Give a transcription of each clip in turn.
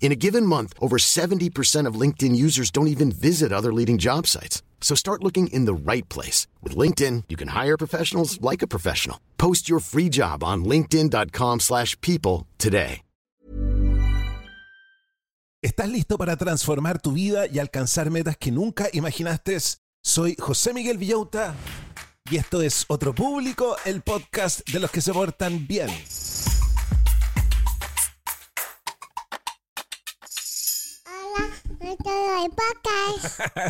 In a given month, over 70% of LinkedIn users don't even visit other leading job sites. So start looking in the right place. With LinkedIn, you can hire professionals like a professional. Post your free job on linkedin.com slash people today. ¿Estás listo para transformar tu vida y alcanzar metas que nunca imaginaste? Soy José Miguel Villauta y esto es Otro Público, el podcast de los que se portan bien.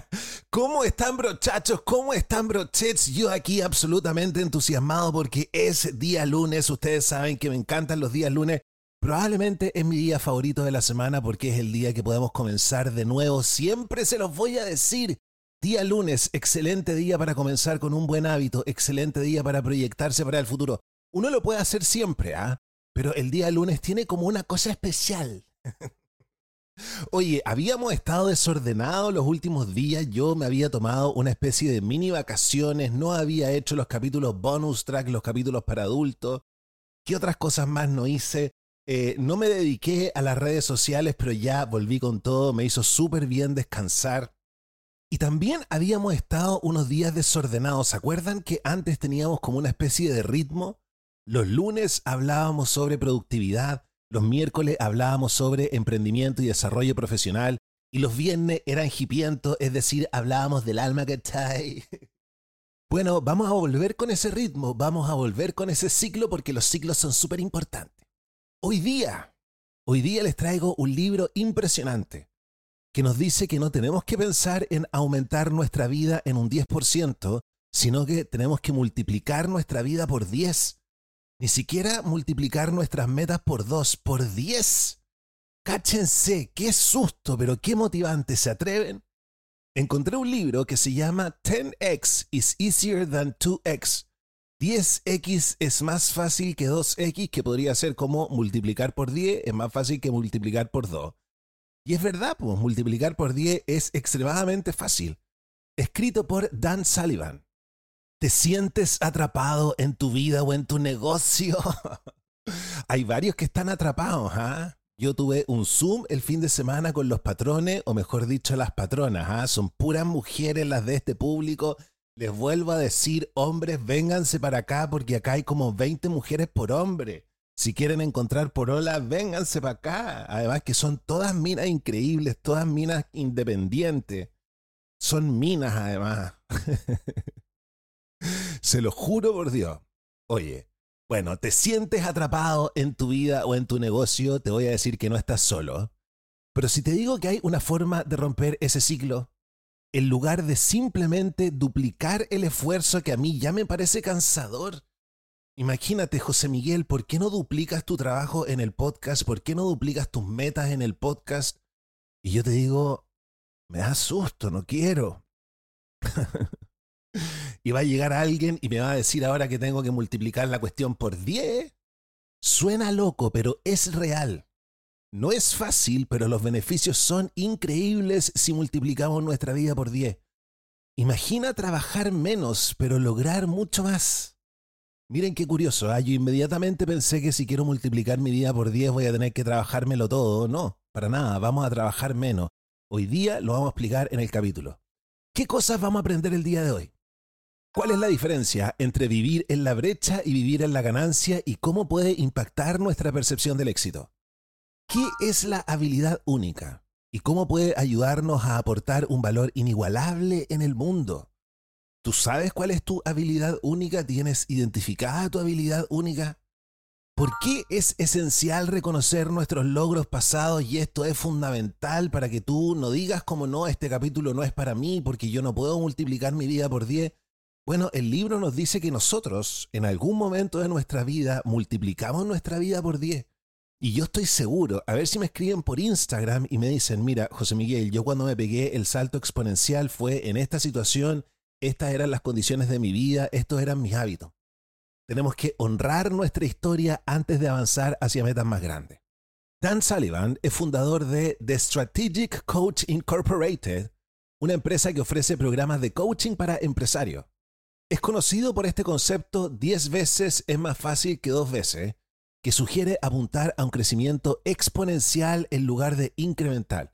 ¿Cómo están brochachos? ¿Cómo están brochets? Yo aquí absolutamente entusiasmado porque es día lunes. Ustedes saben que me encantan los días lunes. Probablemente es mi día favorito de la semana porque es el día que podemos comenzar de nuevo. Siempre se los voy a decir. Día lunes, excelente día para comenzar con un buen hábito, excelente día para proyectarse para el futuro. Uno lo puede hacer siempre, ¿ah? Pero el día lunes tiene como una cosa especial. Oye, habíamos estado desordenados los últimos días. Yo me había tomado una especie de mini vacaciones. No había hecho los capítulos bonus track, los capítulos para adultos. ¿Qué otras cosas más no hice? Eh, no me dediqué a las redes sociales, pero ya volví con todo. Me hizo súper bien descansar. Y también habíamos estado unos días desordenados. ¿Se acuerdan que antes teníamos como una especie de ritmo? Los lunes hablábamos sobre productividad. Los miércoles hablábamos sobre emprendimiento y desarrollo profesional y los viernes eran hipientos, es decir, hablábamos del alma que está ahí. Bueno, vamos a volver con ese ritmo, vamos a volver con ese ciclo porque los ciclos son súper importantes. Hoy día, hoy día les traigo un libro impresionante que nos dice que no tenemos que pensar en aumentar nuestra vida en un 10%, sino que tenemos que multiplicar nuestra vida por 10 ni siquiera multiplicar nuestras metas por dos, por diez. Cáchense, qué susto, pero qué motivante, ¿se atreven? Encontré un libro que se llama 10x is easier than 2x. 10x es más fácil que 2x, que podría ser como multiplicar por 10 es más fácil que multiplicar por 2. Y es verdad, pues multiplicar por 10 es extremadamente fácil. Escrito por Dan Sullivan. ¿Te sientes atrapado en tu vida o en tu negocio? Hay varios que están atrapados, ¿ah? Yo tuve un Zoom el fin de semana con los patrones, o mejor dicho, las patronas, ¿ah? Son puras mujeres las de este público. Les vuelvo a decir, hombres, vénganse para acá porque acá hay como 20 mujeres por hombre. Si quieren encontrar por hola, vénganse para acá. Además que son todas minas increíbles, todas minas independientes. Son minas además. Se lo juro por Dios. Oye, bueno, te sientes atrapado en tu vida o en tu negocio, te voy a decir que no estás solo. Pero si te digo que hay una forma de romper ese ciclo, en lugar de simplemente duplicar el esfuerzo que a mí ya me parece cansador, imagínate, José Miguel, ¿por qué no duplicas tu trabajo en el podcast? ¿Por qué no duplicas tus metas en el podcast? Y yo te digo, me da susto, no quiero. y va a llegar alguien y me va a decir ahora que tengo que multiplicar la cuestión por 10. Suena loco, pero es real. No es fácil, pero los beneficios son increíbles si multiplicamos nuestra vida por 10. Imagina trabajar menos, pero lograr mucho más. Miren qué curioso, ¿ah? yo inmediatamente pensé que si quiero multiplicar mi vida por 10 voy a tener que trabajármelo todo. No, para nada, vamos a trabajar menos. Hoy día lo vamos a explicar en el capítulo. ¿Qué cosas vamos a aprender el día de hoy? ¿Cuál es la diferencia entre vivir en la brecha y vivir en la ganancia y cómo puede impactar nuestra percepción del éxito? ¿Qué es la habilidad única y cómo puede ayudarnos a aportar un valor inigualable en el mundo? ¿Tú sabes cuál es tu habilidad única? ¿Tienes identificada tu habilidad única? ¿Por qué es esencial reconocer nuestros logros pasados y esto es fundamental para que tú no digas como no, este capítulo no es para mí porque yo no puedo multiplicar mi vida por 10? Bueno, el libro nos dice que nosotros en algún momento de nuestra vida multiplicamos nuestra vida por 10. Y yo estoy seguro, a ver si me escriben por Instagram y me dicen, mira, José Miguel, yo cuando me pegué el salto exponencial fue en esta situación estas eran las condiciones de mi vida, estos eran mis hábitos. Tenemos que honrar nuestra historia antes de avanzar hacia metas más grandes. Dan Sullivan es fundador de The Strategic Coach Incorporated, una empresa que ofrece programas de coaching para empresarios. Es conocido por este concepto 10 veces es más fácil que dos veces, que sugiere apuntar a un crecimiento exponencial en lugar de incremental.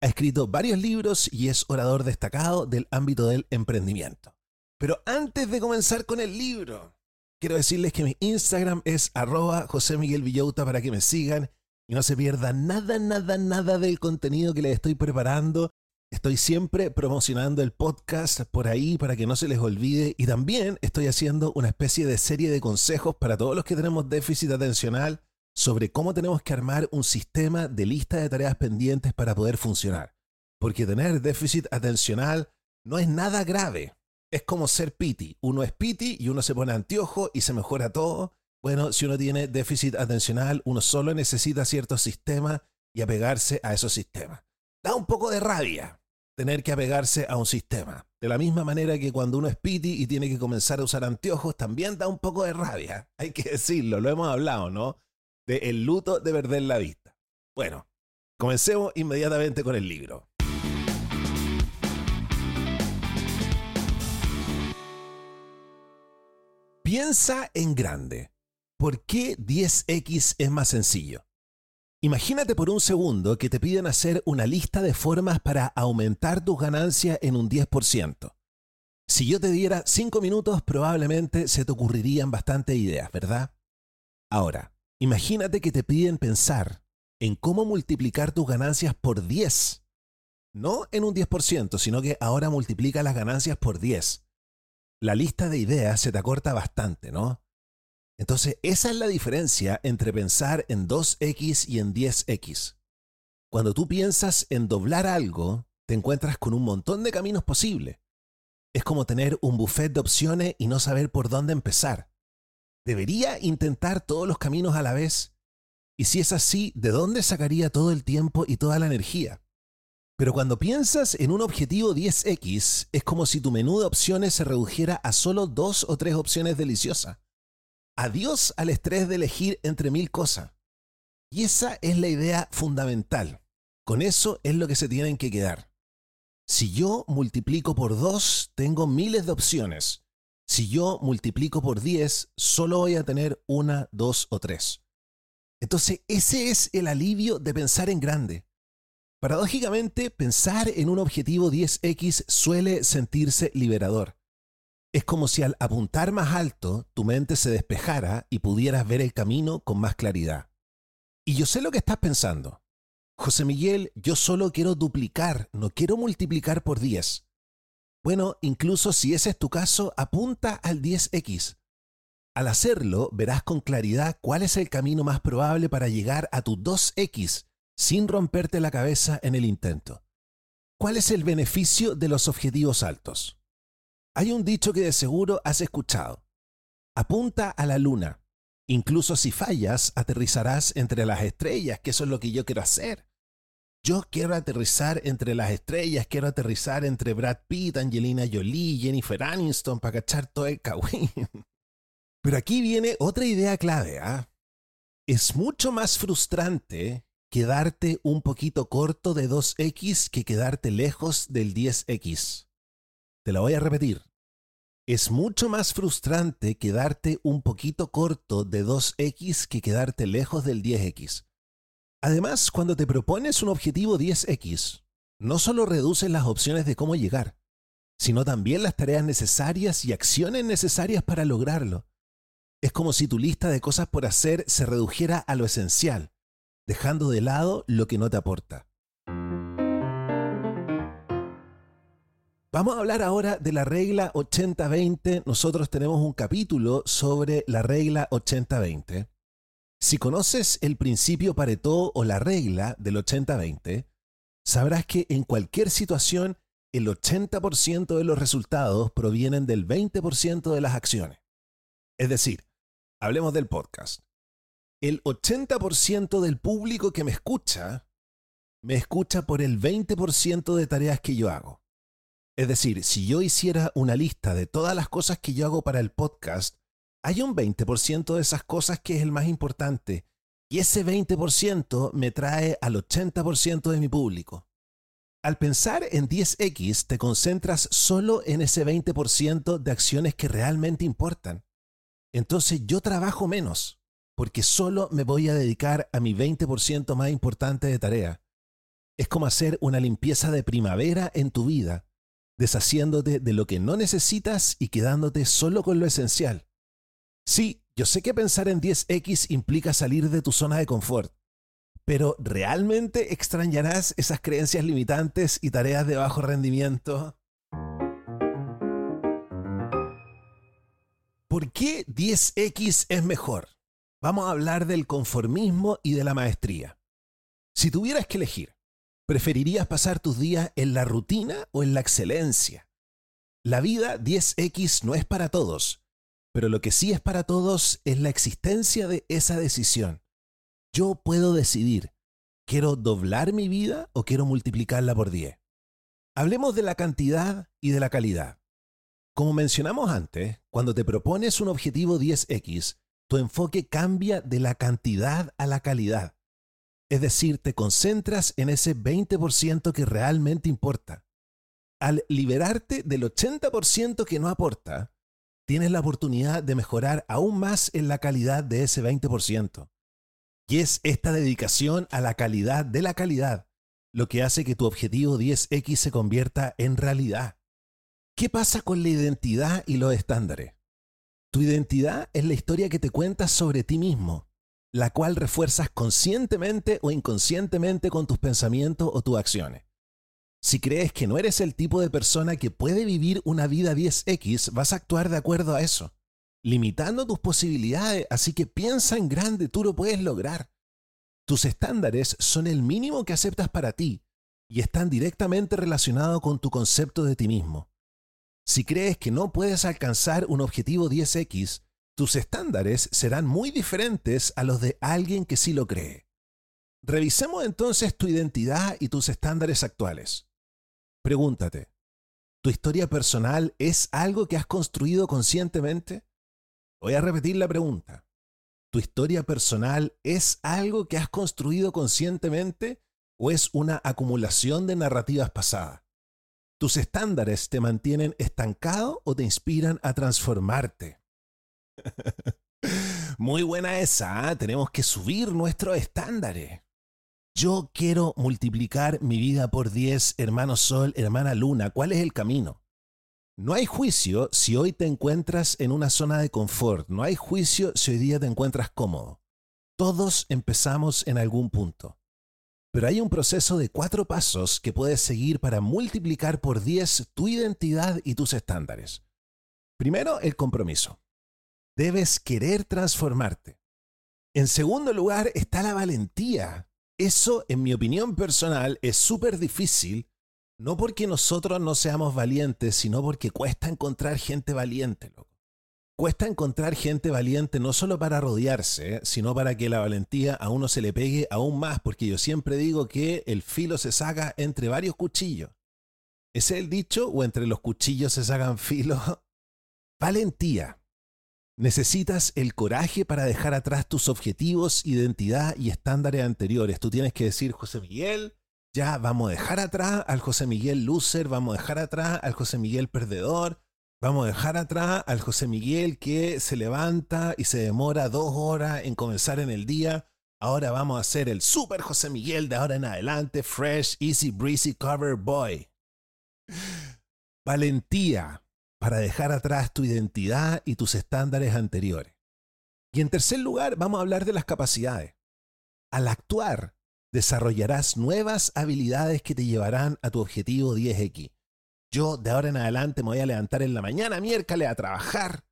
Ha escrito varios libros y es orador destacado del ámbito del emprendimiento. Pero antes de comenzar con el libro, quiero decirles que mi Instagram es arroba José Miguel Villauta para que me sigan y no se pierdan nada, nada, nada del contenido que les estoy preparando. Estoy siempre promocionando el podcast por ahí para que no se les olvide y también estoy haciendo una especie de serie de consejos para todos los que tenemos déficit atencional sobre cómo tenemos que armar un sistema de lista de tareas pendientes para poder funcionar. Porque tener déficit atencional no es nada grave. Es como ser piti. Uno es piti y uno se pone anteojo y se mejora todo. Bueno, si uno tiene déficit atencional, uno solo necesita ciertos sistemas y apegarse a esos sistemas. Da un poco de rabia tener que apegarse a un sistema. De la misma manera que cuando uno es piti y tiene que comenzar a usar anteojos, también da un poco de rabia. Hay que decirlo, lo hemos hablado, ¿no? el luto de perder la vista. Bueno, comencemos inmediatamente con el libro. Piensa en grande. ¿Por qué 10x es más sencillo? Imagínate por un segundo que te piden hacer una lista de formas para aumentar tus ganancias en un 10%. Si yo te diera 5 minutos, probablemente se te ocurrirían bastantes ideas, ¿verdad? Ahora, Imagínate que te piden pensar en cómo multiplicar tus ganancias por 10. No en un 10%, sino que ahora multiplica las ganancias por 10. La lista de ideas se te acorta bastante, ¿no? Entonces, esa es la diferencia entre pensar en 2x y en 10x. Cuando tú piensas en doblar algo, te encuentras con un montón de caminos posibles. Es como tener un buffet de opciones y no saber por dónde empezar. ¿Debería intentar todos los caminos a la vez? Y si es así, ¿de dónde sacaría todo el tiempo y toda la energía? Pero cuando piensas en un objetivo 10X, es como si tu menú de opciones se redujera a solo dos o tres opciones deliciosas. Adiós al estrés de elegir entre mil cosas. Y esa es la idea fundamental. Con eso es lo que se tienen que quedar. Si yo multiplico por dos, tengo miles de opciones. Si yo multiplico por 10, solo voy a tener una, dos o tres. Entonces, ese es el alivio de pensar en grande. Paradójicamente, pensar en un objetivo 10x suele sentirse liberador. Es como si al apuntar más alto tu mente se despejara y pudieras ver el camino con más claridad. Y yo sé lo que estás pensando. José Miguel, yo solo quiero duplicar, no quiero multiplicar por 10. Bueno, incluso si ese es tu caso, apunta al 10X. Al hacerlo, verás con claridad cuál es el camino más probable para llegar a tu 2X sin romperte la cabeza en el intento. ¿Cuál es el beneficio de los objetivos altos? Hay un dicho que de seguro has escuchado. Apunta a la luna. Incluso si fallas, aterrizarás entre las estrellas, que eso es lo que yo quiero hacer. Yo quiero aterrizar entre las estrellas, quiero aterrizar entre Brad Pitt, Angelina Jolie, Jennifer Aniston para cachar todo el cagüín. Pero aquí viene otra idea clave. ¿ah? Es mucho más frustrante quedarte un poquito corto de 2x que quedarte lejos del 10x. Te lo voy a repetir. Es mucho más frustrante quedarte un poquito corto de 2x que quedarte lejos del 10x. Además, cuando te propones un objetivo 10x, no solo reduces las opciones de cómo llegar, sino también las tareas necesarias y acciones necesarias para lograrlo. Es como si tu lista de cosas por hacer se redujera a lo esencial, dejando de lado lo que no te aporta. Vamos a hablar ahora de la regla 80-20. Nosotros tenemos un capítulo sobre la regla 80-20. Si conoces el principio Pareto o la regla del 80-20, sabrás que en cualquier situación el 80% de los resultados provienen del 20% de las acciones. Es decir, hablemos del podcast. El 80% del público que me escucha, me escucha por el 20% de tareas que yo hago. Es decir, si yo hiciera una lista de todas las cosas que yo hago para el podcast, hay un 20% de esas cosas que es el más importante. Y ese 20% me trae al 80% de mi público. Al pensar en 10X, te concentras solo en ese 20% de acciones que realmente importan. Entonces yo trabajo menos, porque solo me voy a dedicar a mi 20% más importante de tarea. Es como hacer una limpieza de primavera en tu vida deshaciéndote de lo que no necesitas y quedándote solo con lo esencial. Sí, yo sé que pensar en 10X implica salir de tu zona de confort, pero ¿realmente extrañarás esas creencias limitantes y tareas de bajo rendimiento? ¿Por qué 10X es mejor? Vamos a hablar del conformismo y de la maestría. Si tuvieras que elegir ¿Preferirías pasar tus días en la rutina o en la excelencia? La vida 10X no es para todos, pero lo que sí es para todos es la existencia de esa decisión. Yo puedo decidir, ¿quiero doblar mi vida o quiero multiplicarla por 10? Hablemos de la cantidad y de la calidad. Como mencionamos antes, cuando te propones un objetivo 10X, tu enfoque cambia de la cantidad a la calidad. Es decir, te concentras en ese 20% que realmente importa. Al liberarte del 80% que no aporta, tienes la oportunidad de mejorar aún más en la calidad de ese 20%. Y es esta dedicación a la calidad de la calidad lo que hace que tu objetivo 10X se convierta en realidad. ¿Qué pasa con la identidad y los estándares? Tu identidad es la historia que te cuentas sobre ti mismo la cual refuerzas conscientemente o inconscientemente con tus pensamientos o tus acciones. Si crees que no eres el tipo de persona que puede vivir una vida 10X, vas a actuar de acuerdo a eso, limitando tus posibilidades, así que piensa en grande, tú lo puedes lograr. Tus estándares son el mínimo que aceptas para ti y están directamente relacionados con tu concepto de ti mismo. Si crees que no puedes alcanzar un objetivo 10X, tus estándares serán muy diferentes a los de alguien que sí lo cree. Revisemos entonces tu identidad y tus estándares actuales. Pregúntate, ¿tu historia personal es algo que has construido conscientemente? Voy a repetir la pregunta. ¿Tu historia personal es algo que has construido conscientemente o es una acumulación de narrativas pasadas? ¿Tus estándares te mantienen estancado o te inspiran a transformarte? Muy buena esa, ¿ah? tenemos que subir nuestros estándares. Yo quiero multiplicar mi vida por 10, hermano Sol, hermana Luna. ¿Cuál es el camino? No hay juicio si hoy te encuentras en una zona de confort. No hay juicio si hoy día te encuentras cómodo. Todos empezamos en algún punto. Pero hay un proceso de cuatro pasos que puedes seguir para multiplicar por 10 tu identidad y tus estándares. Primero, el compromiso debes querer transformarte. En segundo lugar está la valentía. Eso, en mi opinión personal, es súper difícil, no porque nosotros no seamos valientes, sino porque cuesta encontrar gente valiente, Cuesta encontrar gente valiente no solo para rodearse, sino para que la valentía a uno se le pegue aún más, porque yo siempre digo que el filo se saca entre varios cuchillos. ¿Ese es el dicho? ¿O entre los cuchillos se sacan filo? Valentía. Necesitas el coraje para dejar atrás tus objetivos, identidad y estándares anteriores. Tú tienes que decir, José Miguel, ya vamos a dejar atrás al José Miguel loser, vamos a dejar atrás al José Miguel perdedor, Vamos a dejar atrás al José Miguel que se levanta y se demora dos horas en comenzar en el día. Ahora vamos a hacer el Super José Miguel de ahora en adelante, Fresh, Easy Breezy Cover Boy. Valentía para dejar atrás tu identidad y tus estándares anteriores. Y en tercer lugar, vamos a hablar de las capacidades. Al actuar, desarrollarás nuevas habilidades que te llevarán a tu objetivo 10X. Yo de ahora en adelante me voy a levantar en la mañana, miércoles, a trabajar.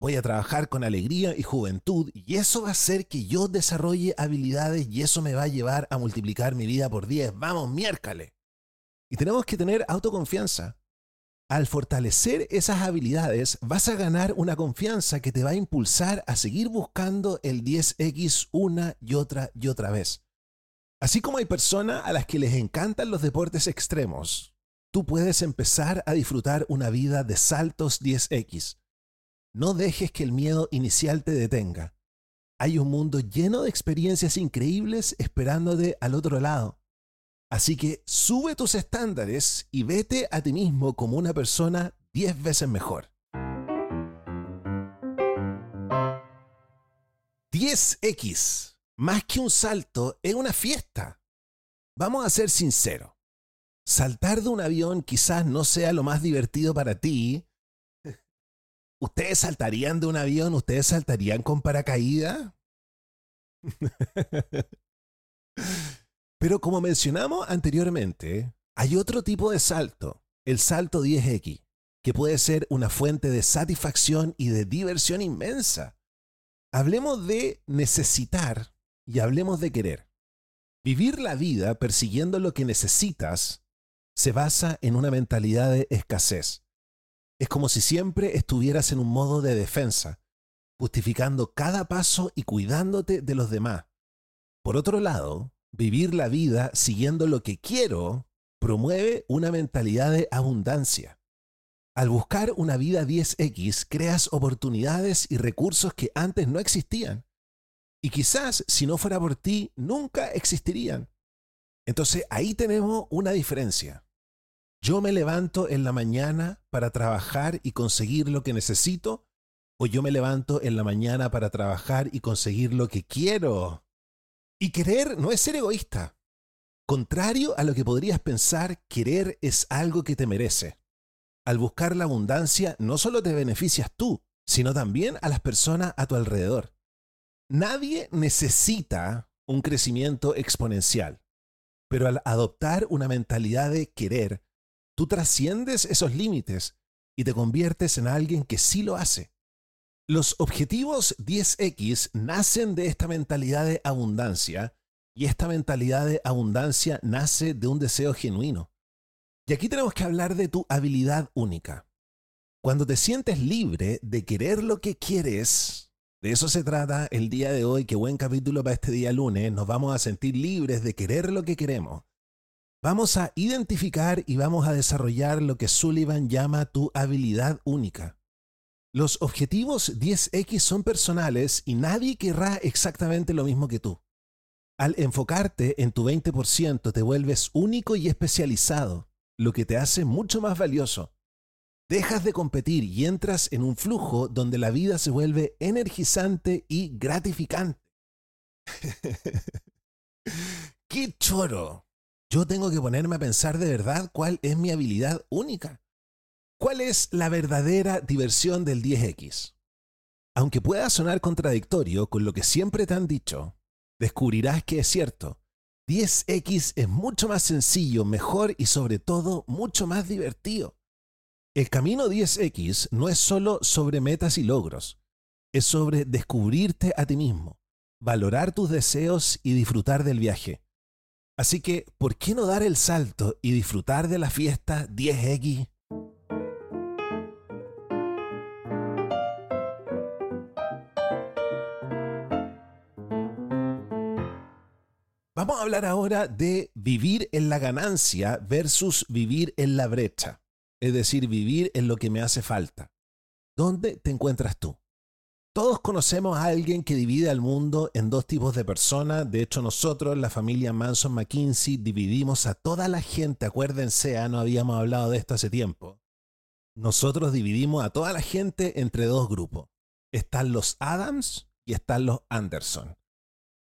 Voy a trabajar con alegría y juventud y eso va a hacer que yo desarrolle habilidades y eso me va a llevar a multiplicar mi vida por 10. Vamos, miércoles. Y tenemos que tener autoconfianza. Al fortalecer esas habilidades vas a ganar una confianza que te va a impulsar a seguir buscando el 10X una y otra y otra vez. Así como hay personas a las que les encantan los deportes extremos, tú puedes empezar a disfrutar una vida de saltos 10X. No dejes que el miedo inicial te detenga. Hay un mundo lleno de experiencias increíbles esperándote al otro lado. Así que sube tus estándares y vete a ti mismo como una persona 10 veces mejor. 10X, más que un salto, es una fiesta. Vamos a ser sinceros saltar de un avión quizás no sea lo más divertido para ti. ¿Ustedes saltarían de un avión? ¿Ustedes saltarían con paracaídas? Pero como mencionamos anteriormente, hay otro tipo de salto, el salto 10X, que puede ser una fuente de satisfacción y de diversión inmensa. Hablemos de necesitar y hablemos de querer. Vivir la vida persiguiendo lo que necesitas se basa en una mentalidad de escasez. Es como si siempre estuvieras en un modo de defensa, justificando cada paso y cuidándote de los demás. Por otro lado, vivir la vida siguiendo lo que quiero promueve una mentalidad de abundancia. Al buscar una vida 10X, creas oportunidades y recursos que antes no existían. Y quizás, si no fuera por ti, nunca existirían. Entonces ahí tenemos una diferencia. ¿Yo me levanto en la mañana para trabajar y conseguir lo que necesito? ¿O yo me levanto en la mañana para trabajar y conseguir lo que quiero? Y querer no es ser egoísta. Contrario a lo que podrías pensar, querer es algo que te merece. Al buscar la abundancia, no solo te beneficias tú, sino también a las personas a tu alrededor. Nadie necesita un crecimiento exponencial, pero al adoptar una mentalidad de querer, Tú trasciendes esos límites y te conviertes en alguien que sí lo hace. Los objetivos 10X nacen de esta mentalidad de abundancia y esta mentalidad de abundancia nace de un deseo genuino. Y aquí tenemos que hablar de tu habilidad única. Cuando te sientes libre de querer lo que quieres, de eso se trata el día de hoy, qué buen capítulo para este día lunes, nos vamos a sentir libres de querer lo que queremos Vamos a identificar y vamos a desarrollar lo que Sullivan llama tu habilidad única. Los objetivos 10X son personales y nadie querrá exactamente lo mismo que tú. Al enfocarte en tu 20% te vuelves único y especializado, lo que te hace mucho más valioso. Dejas de competir y entras en un flujo donde la vida se vuelve energizante y gratificante. ¡Qué choro! yo tengo que ponerme a pensar de verdad cuál es mi habilidad única. ¿Cuál es la verdadera diversión del 10X? Aunque pueda sonar contradictorio con lo que siempre te han dicho, descubrirás que es cierto. 10X es mucho más sencillo, mejor y sobre todo mucho más divertido. El camino 10X no es solo sobre metas y logros, es sobre descubrirte a ti mismo, valorar tus deseos y disfrutar del viaje. Así que, ¿por qué no dar el salto y disfrutar de la fiesta 10X? Vamos a hablar ahora de vivir en la ganancia versus vivir en la brecha, es decir, vivir en lo que me hace falta. ¿Dónde te encuentras tú? Todos conocemos a alguien que divide al mundo en dos tipos de personas. De hecho, nosotros, la familia Manson McKinsey, dividimos a toda la gente. Acuérdense, ah, no habíamos hablado de esto hace tiempo. nosotros dividimos a toda la gente entre dos grupos. Están los Adams y están los Anderson.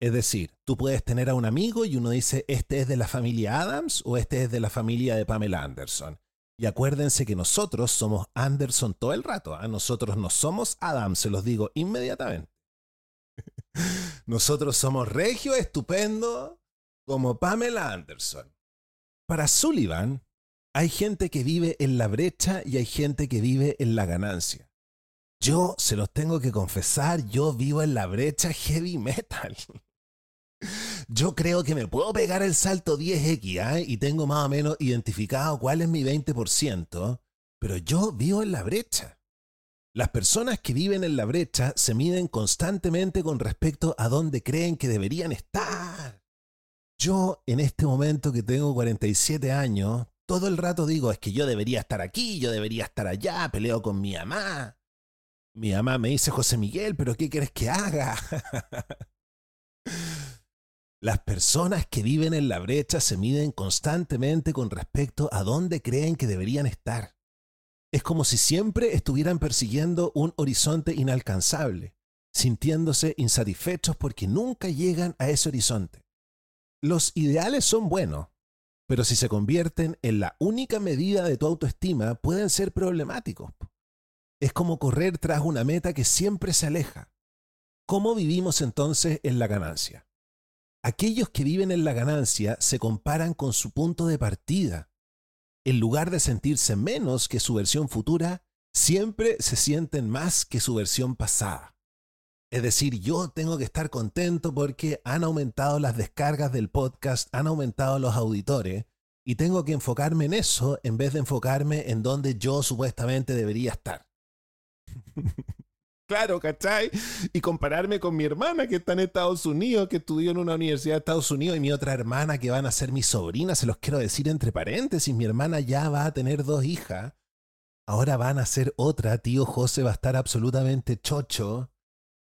Es decir, tú puedes tener a un amigo y uno dice, este es de la familia Adams o este es de la familia de Pamela Anderson. Y acuérdense que nosotros somos Anderson todo el rato. A ¿ah? nosotros no somos Adams, se los digo inmediatamente. nosotros somos regio estupendo como Pamela Anderson. Para Sullivan, hay gente que vive en la brecha y hay gente que vive en la ganancia. Yo, se los tengo que confesar, yo vivo en la brecha heavy metal. Yo creo que me puedo pegar el salto 10X ¿ah? y tengo más o menos identificado cuál es mi 20%, pero yo vivo en la brecha. Las personas que viven en la brecha se miden constantemente con respecto a dónde creen que deberían estar. Yo en este momento que tengo 47 años, todo el rato digo, es que yo debería estar aquí, yo debería estar allá, peleo con mi mamá. Mi mamá me dice, José Miguel, pero ¿qué quieres que haga? Las personas que viven en la brecha se miden constantemente con respecto a dónde creen que deberían estar. Es como si siempre estuvieran persiguiendo un horizonte inalcanzable, sintiéndose insatisfechos porque nunca llegan a ese horizonte. Los ideales son buenos, pero si se convierten en la única medida de tu autoestima, pueden ser problemáticos. Es como correr tras una meta que siempre se aleja. ¿Cómo vivimos entonces en la ganancia? Aquellos que viven en la ganancia se comparan con su punto de partida. En lugar de sentirse menos que su versión futura, siempre se sienten más que su versión pasada. Es decir, yo tengo que estar contento porque han aumentado las descargas del podcast, han aumentado los auditores, y tengo que enfocarme en eso en vez de enfocarme en donde yo supuestamente debería estar. Claro, ¿cachai? Y compararme con mi hermana que está en Estados Unidos, que estudió en una universidad de Estados Unidos, y mi otra hermana que van a ser mi sobrina, se los quiero decir entre paréntesis, mi hermana ya va a tener dos hijas, ahora van a ser otra, tío José va a estar absolutamente chocho,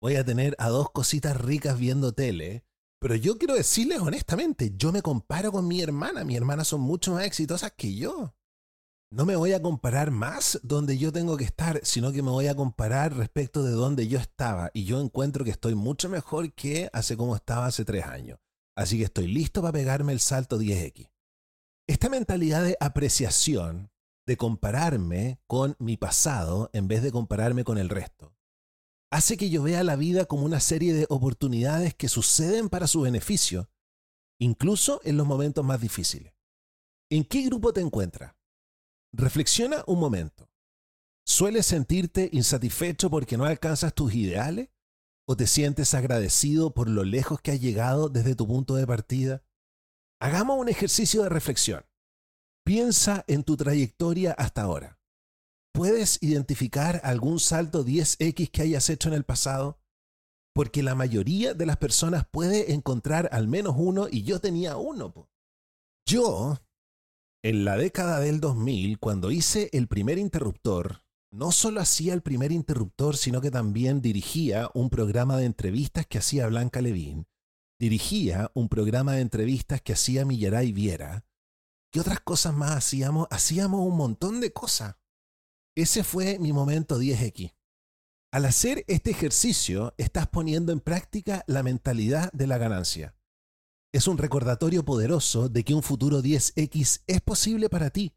voy a tener a dos cositas ricas viendo tele, pero yo quiero decirles honestamente, yo me comparo con mi hermana, mis hermanas son mucho más exitosas que yo no me voy a comparar más donde yo tengo que estar, sino que me voy a comparar respecto de donde yo estaba. Y yo encuentro que estoy mucho mejor que hace como estaba hace tres años. Así que estoy listo para pegarme el salto 10X. Esta mentalidad de apreciación, de compararme con mi pasado en vez de compararme con el resto, hace que yo vea la vida como una serie de oportunidades que suceden para su beneficio, incluso en los momentos más difíciles. ¿En qué grupo te encuentras? Reflexiona un momento. ¿Sueles sentirte insatisfecho porque no alcanzas tus ideales? ¿O te sientes agradecido por lo lejos que has llegado desde tu punto de partida? Hagamos un ejercicio de reflexión. Piensa en tu trayectoria hasta ahora. ¿Puedes identificar algún salto 10X que hayas hecho en el pasado? Porque la mayoría de las personas puede encontrar al menos uno y yo tenía uno. Yo en la década del 2000, cuando hice el primer interruptor, no solo hacía el primer interruptor, sino que también dirigía un programa de entrevistas que hacía Blanca Levín, dirigía un programa de entrevistas que hacía Millaray Viera. ¿Qué otras cosas más hacíamos? Hacíamos un montón de cosas. Ese fue mi momento 10X. Al hacer este ejercicio, estás poniendo en práctica la mentalidad de la ganancia es un recordatorio poderoso de que un futuro 10X es posible para ti.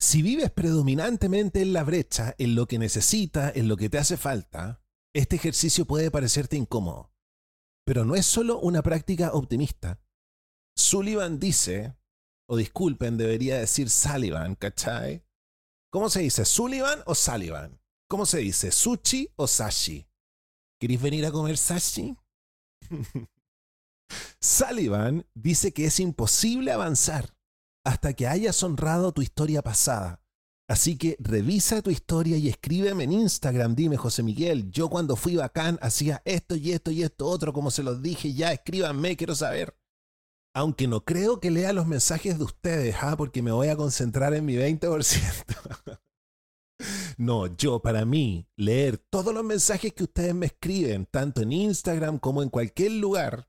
Si vives predominantemente en la brecha, en lo que necesitas, en lo que te hace falta, este ejercicio puede parecerte incómodo. Pero no es solo una práctica optimista. Sullivan dice, o disculpen, debería decir Sullivan, ¿cachai? ¿Cómo se dice? ¿Sullivan o Sullivan? ¿Cómo se dice? ¿Sushi o Sashi? ¿Queréis venir a comer Sashi? Sullivan dice que es imposible avanzar hasta que hayas honrado tu historia pasada. Así que revisa tu historia y escríbeme en Instagram. Dime, José Miguel, yo cuando fui bacán hacía esto y esto y esto otro, como se los dije, ya escríbanme, quiero saber. Aunque no creo que lea los mensajes de ustedes, ¿ah? porque me voy a concentrar en mi 20%. no, yo para mí, leer todos los mensajes que ustedes me escriben, tanto en Instagram como en cualquier lugar,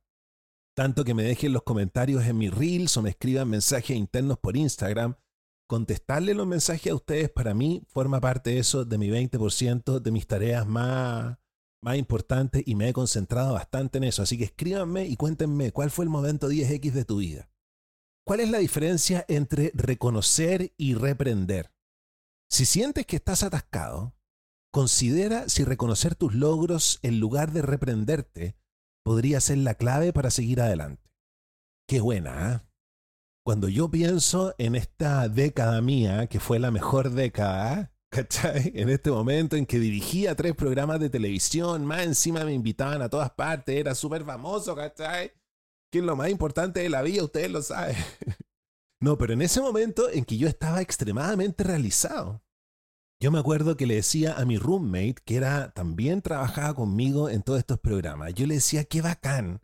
tanto que me dejen los comentarios en mis reels o me escriban mensajes internos por Instagram. contestarle los mensajes a ustedes para mí forma parte de eso, de mi 20%, de mis tareas más, más importantes y me he concentrado bastante en eso. Así que escríbanme y cuéntenme cuál fue el momento 10X de tu vida. ¿Cuál es la diferencia entre reconocer y reprender? Si sientes que estás atascado, considera si reconocer tus logros en lugar de reprenderte podría ser la clave para seguir adelante. Qué buena, ¿eh? Cuando yo pienso en esta década mía, que fue la mejor década, ¿cachai? En este momento en que dirigía tres programas de televisión, más encima me invitaban a todas partes, era súper famoso, ¿cachai? Que es lo más importante de la vida, ustedes lo saben. No, pero en ese momento en que yo estaba extremadamente realizado. Yo me acuerdo que le decía a mi roommate, que era también trabajaba conmigo en todos estos programas, yo le decía, qué bacán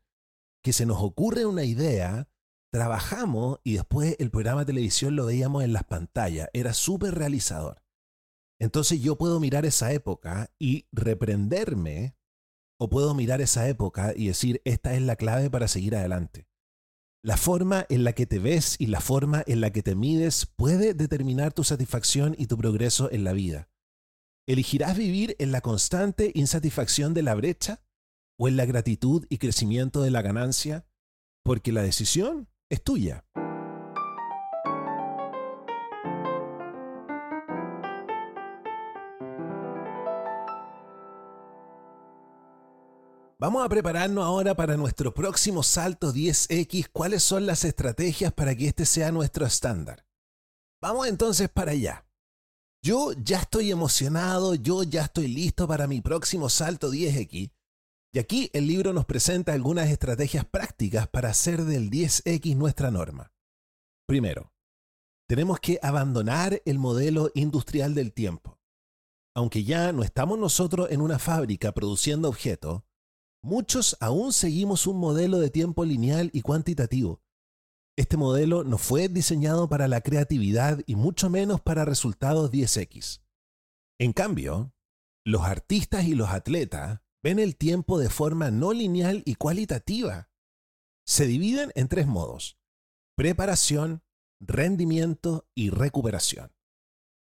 que se nos ocurre una idea, trabajamos y después el programa de televisión lo veíamos en las pantallas, era súper realizador. Entonces yo puedo mirar esa época y reprenderme, o puedo mirar esa época y decir, esta es la clave para seguir adelante. La forma en la que te ves y la forma en la que te mides puede determinar tu satisfacción y tu progreso en la vida. ¿Elegirás vivir en la constante insatisfacción de la brecha o en la gratitud y crecimiento de la ganancia? Porque la decisión es tuya. Vamos a prepararnos ahora para nuestro próximo salto 10X. ¿Cuáles son las estrategias para que este sea nuestro estándar? Vamos entonces para allá. Yo ya estoy emocionado, yo ya estoy listo para mi próximo salto 10X. Y aquí el libro nos presenta algunas estrategias prácticas para hacer del 10X nuestra norma. Primero, tenemos que abandonar el modelo industrial del tiempo. Aunque ya no estamos nosotros en una fábrica produciendo objetos, muchos aún seguimos un modelo de tiempo lineal y cuantitativo. Este modelo no fue diseñado para la creatividad y mucho menos para resultados 10x. En cambio, los artistas y los atletas ven el tiempo de forma no lineal y cualitativa. Se dividen en tres modos. Preparación, rendimiento y recuperación.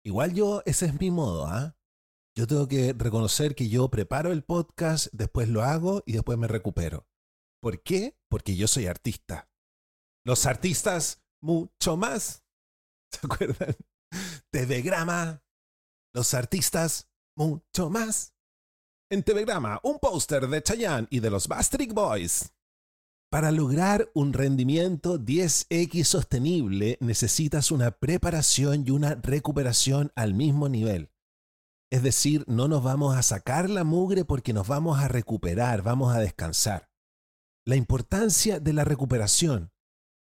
Igual yo, ese es mi modo, ¿ah? Yo tengo que reconocer que yo preparo el podcast, después lo hago y después me recupero. ¿Por qué? Porque yo soy artista. Los artistas, mucho más. ¿Se acuerdan? Los artistas, mucho más. En Telegrama, un póster de Chayanne y de los Bastric Boys. Para lograr un rendimiento 10x sostenible necesitas una preparación y una recuperación al mismo nivel. Es decir, no nos vamos a sacar la mugre porque nos vamos a recuperar, vamos a descansar. La importancia de la recuperación.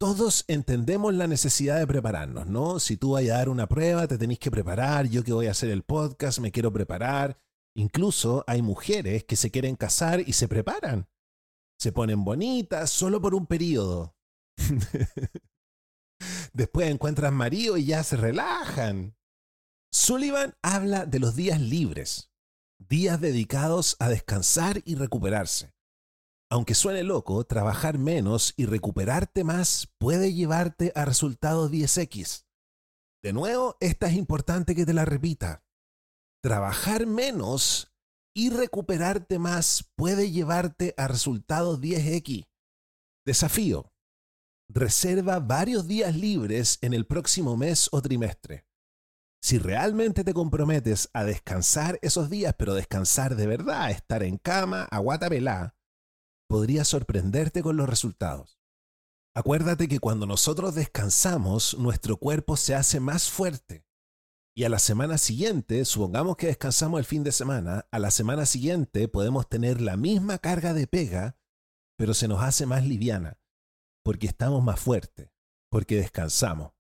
Todos entendemos la necesidad de prepararnos, ¿no? Si tú vas a dar una prueba, te tenés que preparar, yo que voy a hacer el podcast, me quiero preparar. Incluso hay mujeres que se quieren casar y se preparan. Se ponen bonitas solo por un periodo. Después encuentran marido y ya se relajan. Sullivan habla de los días libres, días dedicados a descansar y recuperarse. Aunque suene loco, trabajar menos y recuperarte más puede llevarte a resultados 10x. De nuevo, esta es importante que te la repita. Trabajar menos y recuperarte más puede llevarte a resultados 10x. Desafío. Reserva varios días libres en el próximo mes o trimestre. Si realmente te comprometes a descansar esos días, pero descansar de verdad, estar en cama, aguata pelá, podría sorprenderte con los resultados. Acuérdate que cuando nosotros descansamos, nuestro cuerpo se hace más fuerte. Y a la semana siguiente, supongamos que descansamos el fin de semana, a la semana siguiente podemos tener la misma carga de pega, pero se nos hace más liviana, porque estamos más fuertes, porque descansamos.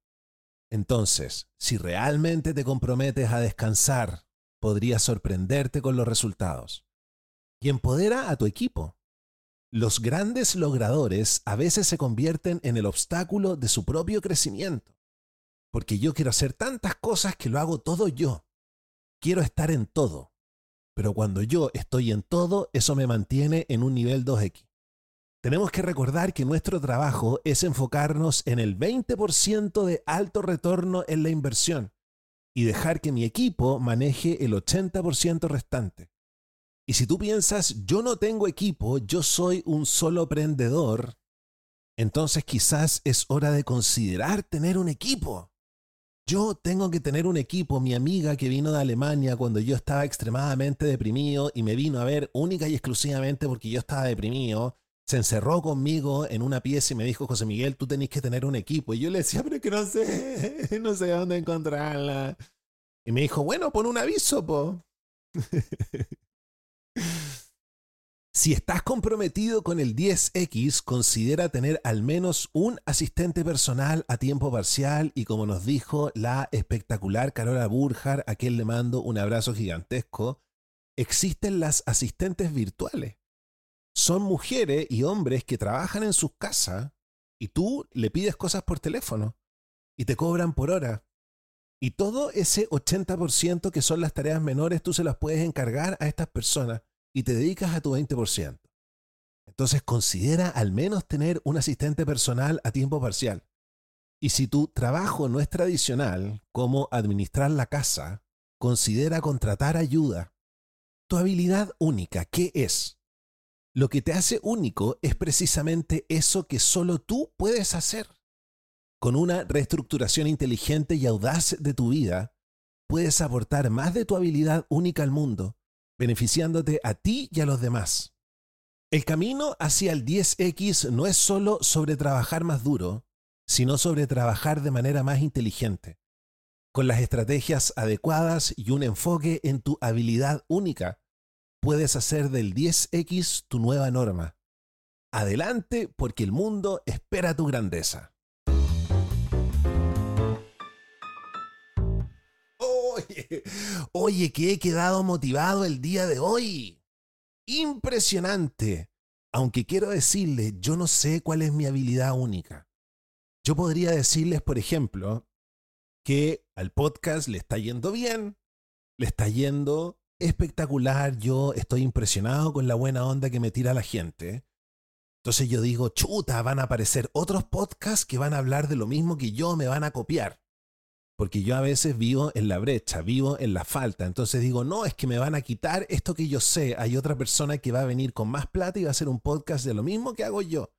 Entonces, si realmente te comprometes a descansar, podrías sorprenderte con los resultados. Y empodera a tu equipo. Los grandes logradores a veces se convierten en el obstáculo de su propio crecimiento. Porque yo quiero hacer tantas cosas que lo hago todo yo. Quiero estar en todo. Pero cuando yo estoy en todo, eso me mantiene en un nivel 2X. Tenemos que recordar que nuestro trabajo es enfocarnos en el 20% de alto retorno en la inversión y dejar que mi equipo maneje el 80% restante. Y si tú piensas, yo no tengo equipo, yo soy un solo emprendedor, entonces quizás es hora de considerar tener un equipo. Yo tengo que tener un equipo. Mi amiga que vino de Alemania cuando yo estaba extremadamente deprimido y me vino a ver única y exclusivamente porque yo estaba deprimido, se encerró conmigo en una pieza y me dijo, José Miguel, tú tenés que tener un equipo. Y yo le decía, pero es que no sé, no sé dónde encontrarla. Y me dijo, bueno, pon un aviso, po. si estás comprometido con el 10X, considera tener al menos un asistente personal a tiempo parcial y como nos dijo la espectacular Carola Burjar, a quien le mando un abrazo gigantesco, existen las asistentes virtuales son mujeres y hombres que trabajan en sus casas y tú le pides cosas por teléfono y te cobran por hora. Y todo ese 80% que son las tareas menores tú se las puedes encargar a estas personas y te dedicas a tu 20%. Entonces considera al menos tener un asistente personal a tiempo parcial. Y si tu trabajo no es tradicional, como administrar la casa, considera contratar ayuda. Tu habilidad única, ¿qué es? Lo que te hace único es precisamente eso que solo tú puedes hacer. Con una reestructuración inteligente y audaz de tu vida, puedes aportar más de tu habilidad única al mundo, beneficiándote a ti y a los demás. El camino hacia el 10X no es solo sobre trabajar más duro, sino sobre trabajar de manera más inteligente, con las estrategias adecuadas y un enfoque en tu habilidad única puedes hacer del 10X tu nueva norma. Adelante porque el mundo espera tu grandeza. Oye, oye, que he quedado motivado el día de hoy. Impresionante. Aunque quiero decirles, yo no sé cuál es mi habilidad única. Yo podría decirles, por ejemplo, que al podcast le está yendo bien, le está yendo espectacular, yo estoy impresionado con la buena onda que me tira la gente. Entonces yo digo, chuta, van a aparecer otros podcasts que van a hablar de lo mismo que yo, me van a copiar. Porque yo a veces vivo en la brecha, vivo en la falta. Entonces digo, no, es que me van a quitar esto que yo sé. Hay otra persona que va a venir con más plata y va a hacer un podcast de lo mismo que hago yo.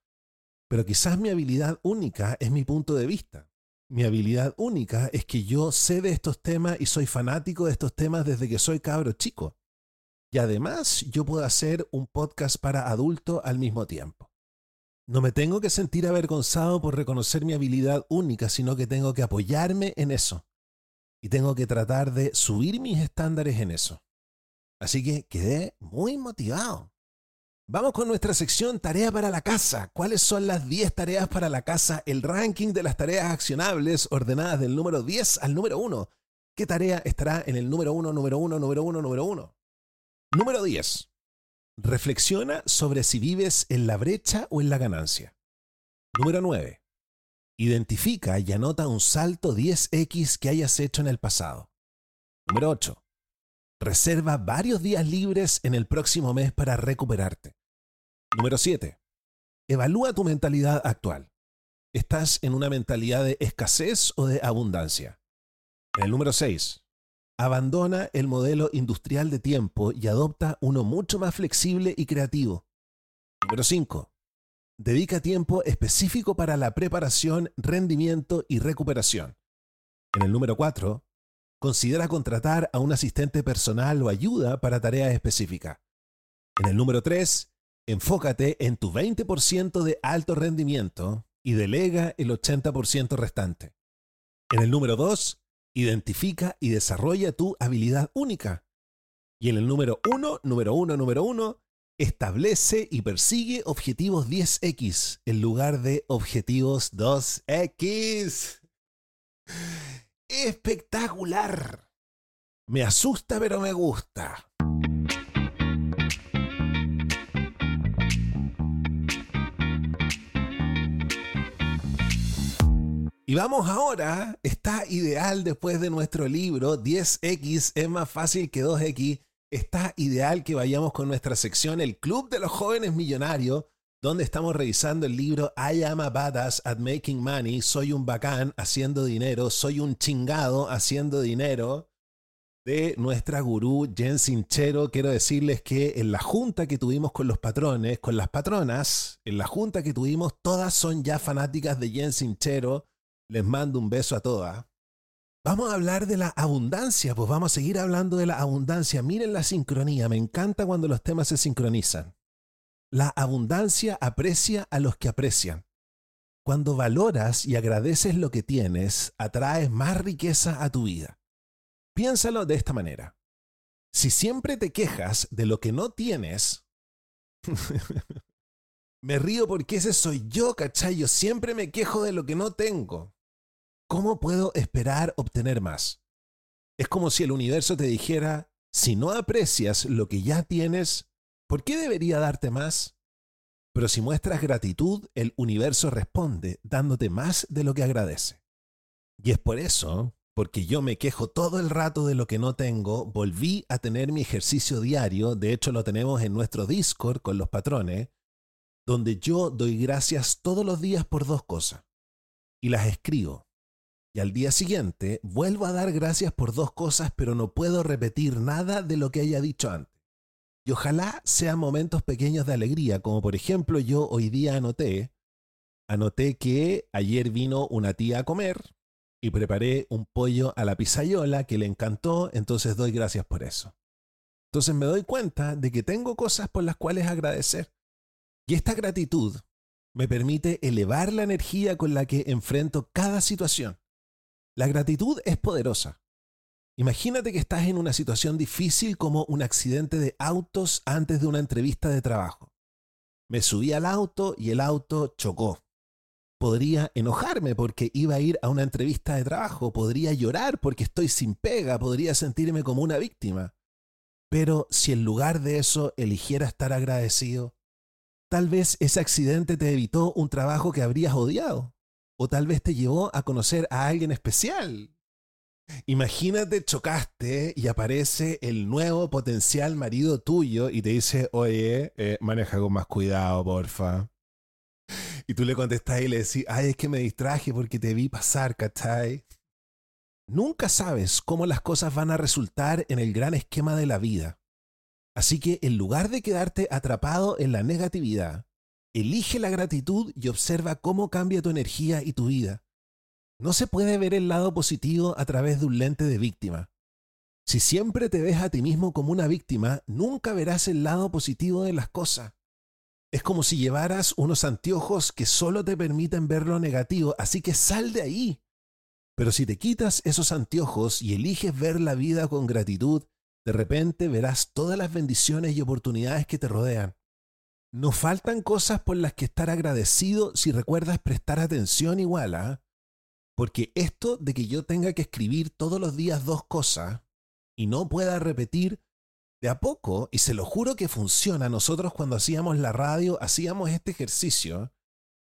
Pero quizás mi habilidad única es mi punto de vista. Mi habilidad única es que yo sé de estos temas y soy fanático de estos temas desde que soy cabro chico. Y además yo puedo hacer un podcast para adulto al mismo tiempo. No me tengo que sentir avergonzado por reconocer mi habilidad única, sino que tengo que apoyarme en eso. Y tengo que tratar de subir mis estándares en eso. Así que quedé muy motivado. Vamos con nuestra sección Tarea para la casa. ¿Cuáles son las 10 tareas para la casa? El ranking de las tareas accionables ordenadas del número 10 al número 1. ¿Qué tarea estará en el número 1, número 1, número 1, número 1? Número 10. Reflexiona sobre si vives en la brecha o en la ganancia. Número 9. Identifica y anota un salto 10x que hayas hecho en el pasado. Número 8. Reserva varios días libres en el próximo mes para recuperarte. Número 7. Evalúa tu mentalidad actual. ¿Estás en una mentalidad de escasez o de abundancia? el número 6. Abandona el modelo industrial de tiempo y adopta uno mucho más flexible y creativo. Número 5. Dedica tiempo específico para la preparación, rendimiento y recuperación. En el número 4. Considera contratar a un asistente personal o ayuda para tareas específicas. En el número 3 Enfócate en tu 20% de alto rendimiento y delega el 80% restante. En el número 2, identifica y desarrolla tu habilidad única. Y en el número 1, número 1, número 1, establece y persigue objetivos 10X en lugar de objetivos 2X. Espectacular. Me asusta pero me gusta. Y vamos ahora, está ideal después de nuestro libro 10X es más fácil que 2X. Está ideal que vayamos con nuestra sección El Club de los Jóvenes Millonarios, donde estamos revisando el libro I am a badass at making money, soy un bacán haciendo dinero, soy un chingado haciendo dinero, de nuestra gurú Jen Sinchero. Quiero decirles que en la junta que tuvimos con los patrones, con las patronas, en la junta que tuvimos, todas son ya fanáticas de Jen Sinchero. Les mando un beso a todas. Vamos a hablar de la abundancia, pues vamos a seguir hablando de la abundancia. Miren la sincronía, me encanta cuando los temas se sincronizan. La abundancia aprecia a los que aprecian. Cuando valoras y agradeces lo que tienes, atraes más riqueza a tu vida. Piénsalo de esta manera. Si siempre te quejas de lo que no tienes, me río porque ese soy yo, ¿cachai? Yo siempre me quejo de lo que no tengo. ¿Cómo puedo esperar obtener más? Es como si el universo te dijera, si no aprecias lo que ya tienes, ¿por qué debería darte más? Pero si muestras gratitud, el universo responde dándote más de lo que agradece. Y es por eso, porque yo me quejo todo el rato de lo que no tengo, volví a tener mi ejercicio diario, de hecho lo tenemos en nuestro Discord con los patrones, donde yo doy gracias todos los días por dos cosas. Y las escribo y al día siguiente vuelvo a dar gracias por dos cosas, pero no puedo repetir nada de lo que haya dicho antes. Y ojalá sean momentos pequeños de alegría, como por ejemplo yo hoy día anoté, anoté que ayer vino una tía a comer y preparé un pollo a la pizayola que le encantó, entonces doy gracias por eso. Entonces me doy cuenta de que tengo cosas por las cuales agradecer. Y esta gratitud me permite elevar la energía con la que enfrento cada situación. La gratitud es poderosa. Imagínate que estás en una situación difícil como un accidente de autos antes de una entrevista de trabajo. Me subí al auto y el auto chocó. Podría enojarme porque iba a ir a una entrevista de trabajo, podría llorar porque estoy sin pega, podría sentirme como una víctima. Pero si en lugar de eso eligiera estar agradecido, tal vez ese accidente te evitó un trabajo que habrías odiado. O tal vez te llevó a conocer a alguien especial. Imagínate, chocaste y aparece el nuevo potencial marido tuyo y te dice, oye, eh, maneja con más cuidado, porfa. Y tú le contestas y le decís, ay, es que me distraje porque te vi pasar, ¿cachai? Nunca sabes cómo las cosas van a resultar en el gran esquema de la vida. Así que en lugar de quedarte atrapado en la negatividad, Elige la gratitud y observa cómo cambia tu energía y tu vida. No se puede ver el lado positivo a través de un lente de víctima. Si siempre te ves a ti mismo como una víctima, nunca verás el lado positivo de las cosas. Es como si llevaras unos anteojos que solo te permiten ver lo negativo, así que sal de ahí. Pero si te quitas esos anteojos y eliges ver la vida con gratitud, de repente verás todas las bendiciones y oportunidades que te rodean. Nos faltan cosas por las que estar agradecido si recuerdas prestar atención igual, ¿ah? Porque esto de que yo tenga que escribir todos los días dos cosas y no pueda repetir de a poco, y se lo juro que funciona, nosotros cuando hacíamos la radio hacíamos este ejercicio,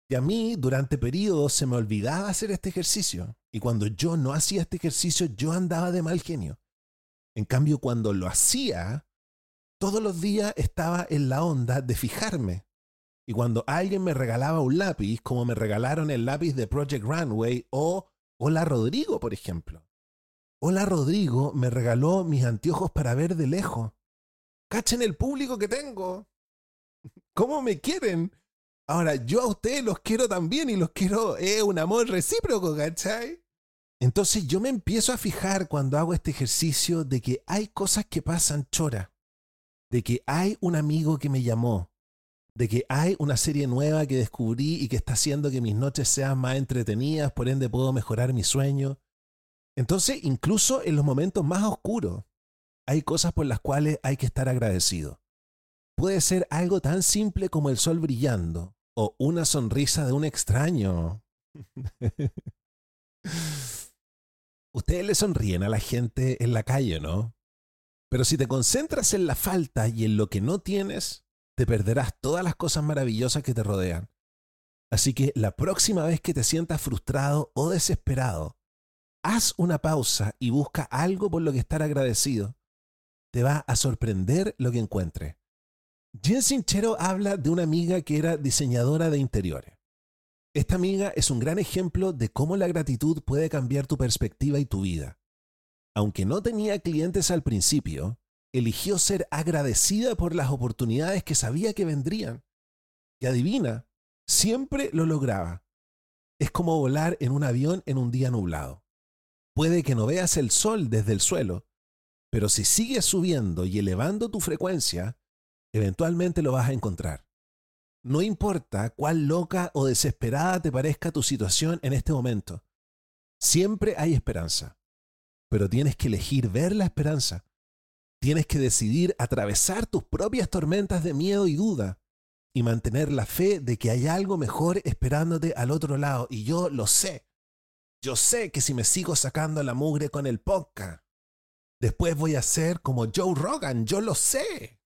y a mí durante periodos se me olvidaba hacer este ejercicio, y cuando yo no hacía este ejercicio yo andaba de mal genio. En cambio, cuando lo hacía, todos los días estaba en la onda de fijarme. Y cuando alguien me regalaba un lápiz, como me regalaron el lápiz de Project Runway o Hola Rodrigo, por ejemplo. Hola Rodrigo me regaló mis anteojos para ver de lejos. Cachen el público que tengo. ¿Cómo me quieren? Ahora, yo a ustedes los quiero también y los quiero, es un amor recíproco, ¿cachai? Entonces yo me empiezo a fijar cuando hago este ejercicio de que hay cosas que pasan chora de que hay un amigo que me llamó, de que hay una serie nueva que descubrí y que está haciendo que mis noches sean más entretenidas, por ende puedo mejorar mi sueño. Entonces, incluso en los momentos más oscuros, hay cosas por las cuales hay que estar agradecido. Puede ser algo tan simple como el sol brillando o una sonrisa de un extraño. Ustedes le sonríen a la gente en la calle, ¿no? Pero si te concentras en la falta y en lo que no tienes, te perderás todas las cosas maravillosas que te rodean. Así que la próxima vez que te sientas frustrado o desesperado, haz una pausa y busca algo por lo que estar agradecido. Te va a sorprender lo que encuentres. Jen Sinchero habla de una amiga que era diseñadora de interiores. Esta amiga es un gran ejemplo de cómo la gratitud puede cambiar tu perspectiva y tu vida. Aunque no tenía clientes al principio, eligió ser agradecida por las oportunidades que sabía que vendrían. Y adivina, siempre lo lograba. Es como volar en un avión en un día nublado. Puede que no veas el sol desde el suelo, pero si sigues subiendo y elevando tu frecuencia, eventualmente lo vas a encontrar. No importa cuán loca o desesperada te parezca tu situación en este momento, siempre hay esperanza, pero tienes que elegir ver la esperanza. Tienes que decidir atravesar tus propias tormentas de miedo y duda y mantener la fe de que hay algo mejor esperándote al otro lado. Y yo lo sé. Yo sé que si me sigo sacando la mugre con el podcast, después voy a ser como Joe Rogan. Yo lo sé.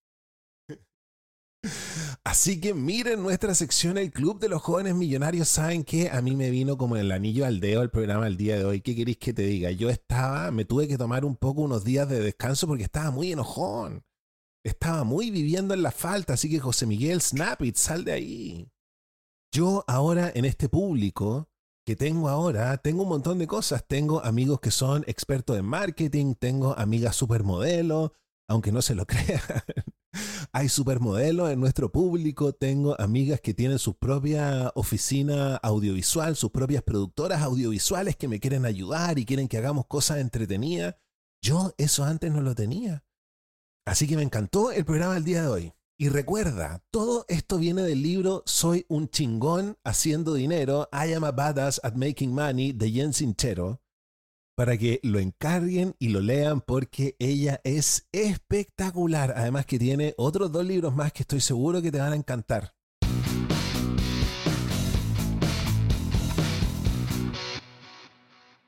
Así que miren nuestra sección El Club de los Jóvenes Millonarios. Saben que a mí me vino como el anillo al dedo el programa el día de hoy. ¿Qué queréis que te diga? Yo estaba, me tuve que tomar un poco unos días de descanso porque estaba muy enojón. Estaba muy viviendo en la falta. Así que José Miguel, snap it, sal de ahí. Yo ahora en este público que tengo ahora, tengo un montón de cosas. Tengo amigos que son expertos en marketing, tengo amigas supermodelo, aunque no se lo crean. Hay supermodelos en nuestro público, tengo amigas que tienen su propia oficina audiovisual, sus propias productoras audiovisuales que me quieren ayudar y quieren que hagamos cosas entretenidas. Yo eso antes no lo tenía. Así que me encantó el programa del día de hoy. Y recuerda, todo esto viene del libro Soy un chingón haciendo dinero, I am a badass at making money de Jens Sinchero para que lo encarguen y lo lean porque ella es espectacular. Además que tiene otros dos libros más que estoy seguro que te van a encantar.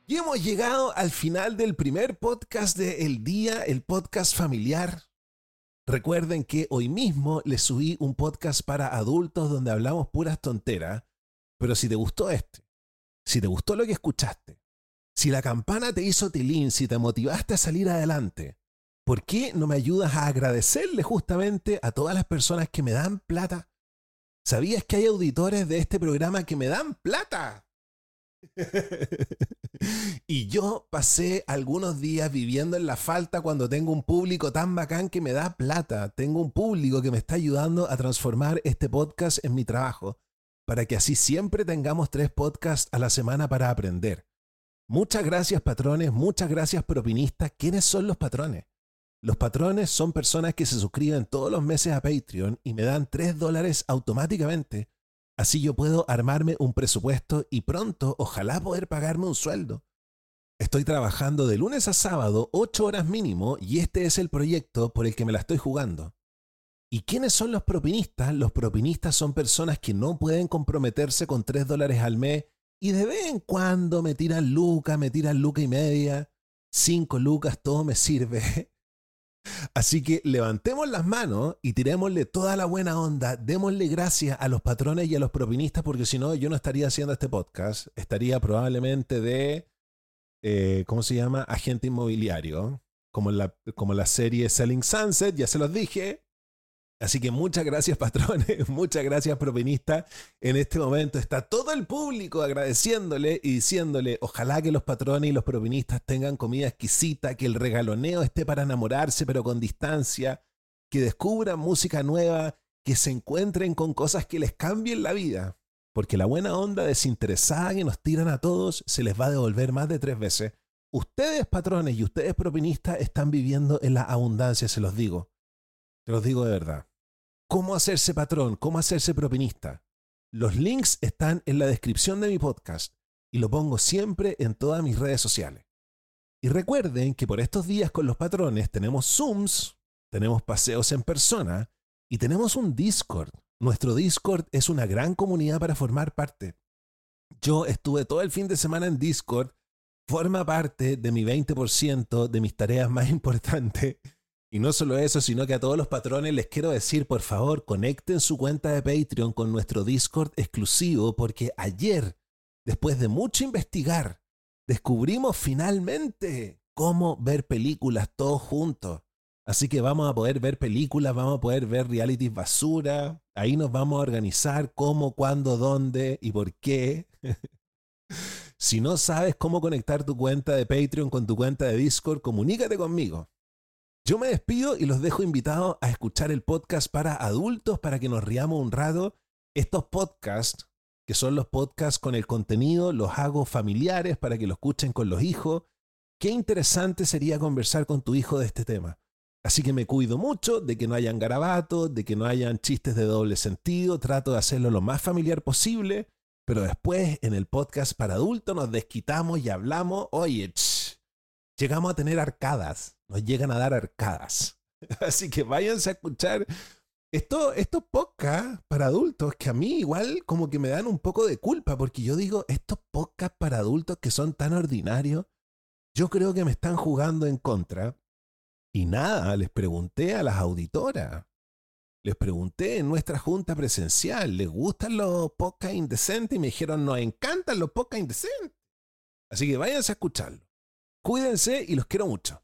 Y hemos llegado al final del primer podcast de El Día, el podcast familiar. Recuerden que hoy mismo les subí un podcast para adultos donde hablamos puras tonteras, pero si te gustó este, si te gustó lo que escuchaste, si la campana te hizo tilín, si te motivaste a salir adelante, ¿por qué no me ayudas a agradecerle justamente a todas las personas que me dan plata? ¿Sabías que hay auditores de este programa que me dan plata? y yo pasé algunos días viviendo en la falta cuando tengo un público tan bacán que me da plata. Tengo un público que me está ayudando a transformar este podcast en mi trabajo, para que así siempre tengamos tres podcasts a la semana para aprender. Muchas gracias patrones, muchas gracias propinistas. ¿Quiénes son los patrones? Los patrones son personas que se suscriben todos los meses a Patreon y me dan 3 dólares automáticamente. Así yo puedo armarme un presupuesto y pronto ojalá poder pagarme un sueldo. Estoy trabajando de lunes a sábado 8 horas mínimo y este es el proyecto por el que me la estoy jugando. ¿Y quiénes son los propinistas? Los propinistas son personas que no pueden comprometerse con 3 dólares al mes y de vez en cuando me tiran lucas, me tiran lucas y media, cinco lucas, todo me sirve. Así que levantemos las manos y tirémosle toda la buena onda, démosle gracias a los patrones y a los propinistas, porque si no, yo no estaría haciendo este podcast, estaría probablemente de, eh, ¿cómo se llama? Agente inmobiliario, como la, como la serie Selling Sunset, ya se los dije, Así que muchas gracias patrones, muchas gracias propinistas. En este momento está todo el público agradeciéndole y diciéndole, ojalá que los patrones y los propinistas tengan comida exquisita, que el regaloneo esté para enamorarse pero con distancia, que descubran música nueva, que se encuentren con cosas que les cambien la vida. Porque la buena onda desinteresada que nos tiran a todos se les va a devolver más de tres veces. Ustedes patrones y ustedes propinistas están viviendo en la abundancia, se los digo. Te los digo de verdad. ¿Cómo hacerse patrón? ¿Cómo hacerse propinista? Los links están en la descripción de mi podcast y lo pongo siempre en todas mis redes sociales. Y recuerden que por estos días con los patrones tenemos Zooms, tenemos paseos en persona y tenemos un Discord. Nuestro Discord es una gran comunidad para formar parte. Yo estuve todo el fin de semana en Discord, forma parte de mi 20% de mis tareas más importantes y no solo eso, sino que a todos los patrones les quiero decir, por favor, conecten su cuenta de Patreon con nuestro Discord exclusivo, porque ayer, después de mucho investigar, descubrimos finalmente cómo ver películas todos juntos. Así que vamos a poder ver películas, vamos a poder ver realities basura. Ahí nos vamos a organizar cómo, cuándo, dónde y por qué. si no sabes cómo conectar tu cuenta de Patreon con tu cuenta de Discord, comunícate conmigo. Yo me despido y los dejo invitados a escuchar el podcast para adultos para que nos riamos un rato. Estos podcasts, que son los podcasts con el contenido, los hago familiares para que lo escuchen con los hijos. Qué interesante sería conversar con tu hijo de este tema. Así que me cuido mucho de que no hayan garabatos, de que no hayan chistes de doble sentido, trato de hacerlo lo más familiar posible, pero después en el podcast para adultos nos desquitamos y hablamos, oye, llegamos a tener arcadas, nos llegan a dar arcadas. Así que váyanse a escuchar esto, estos podcasts para adultos que a mí igual como que me dan un poco de culpa, porque yo digo, estos podcasts para adultos que son tan ordinarios, yo creo que me están jugando en contra y nada, les pregunté a las auditoras. Les pregunté en nuestra junta presencial, ¿les gustan los podcasts indecentes? Y me dijeron, nos encantan los podcasts indecentes. Así que váyanse a escucharlo. Cuídense y los quiero mucho.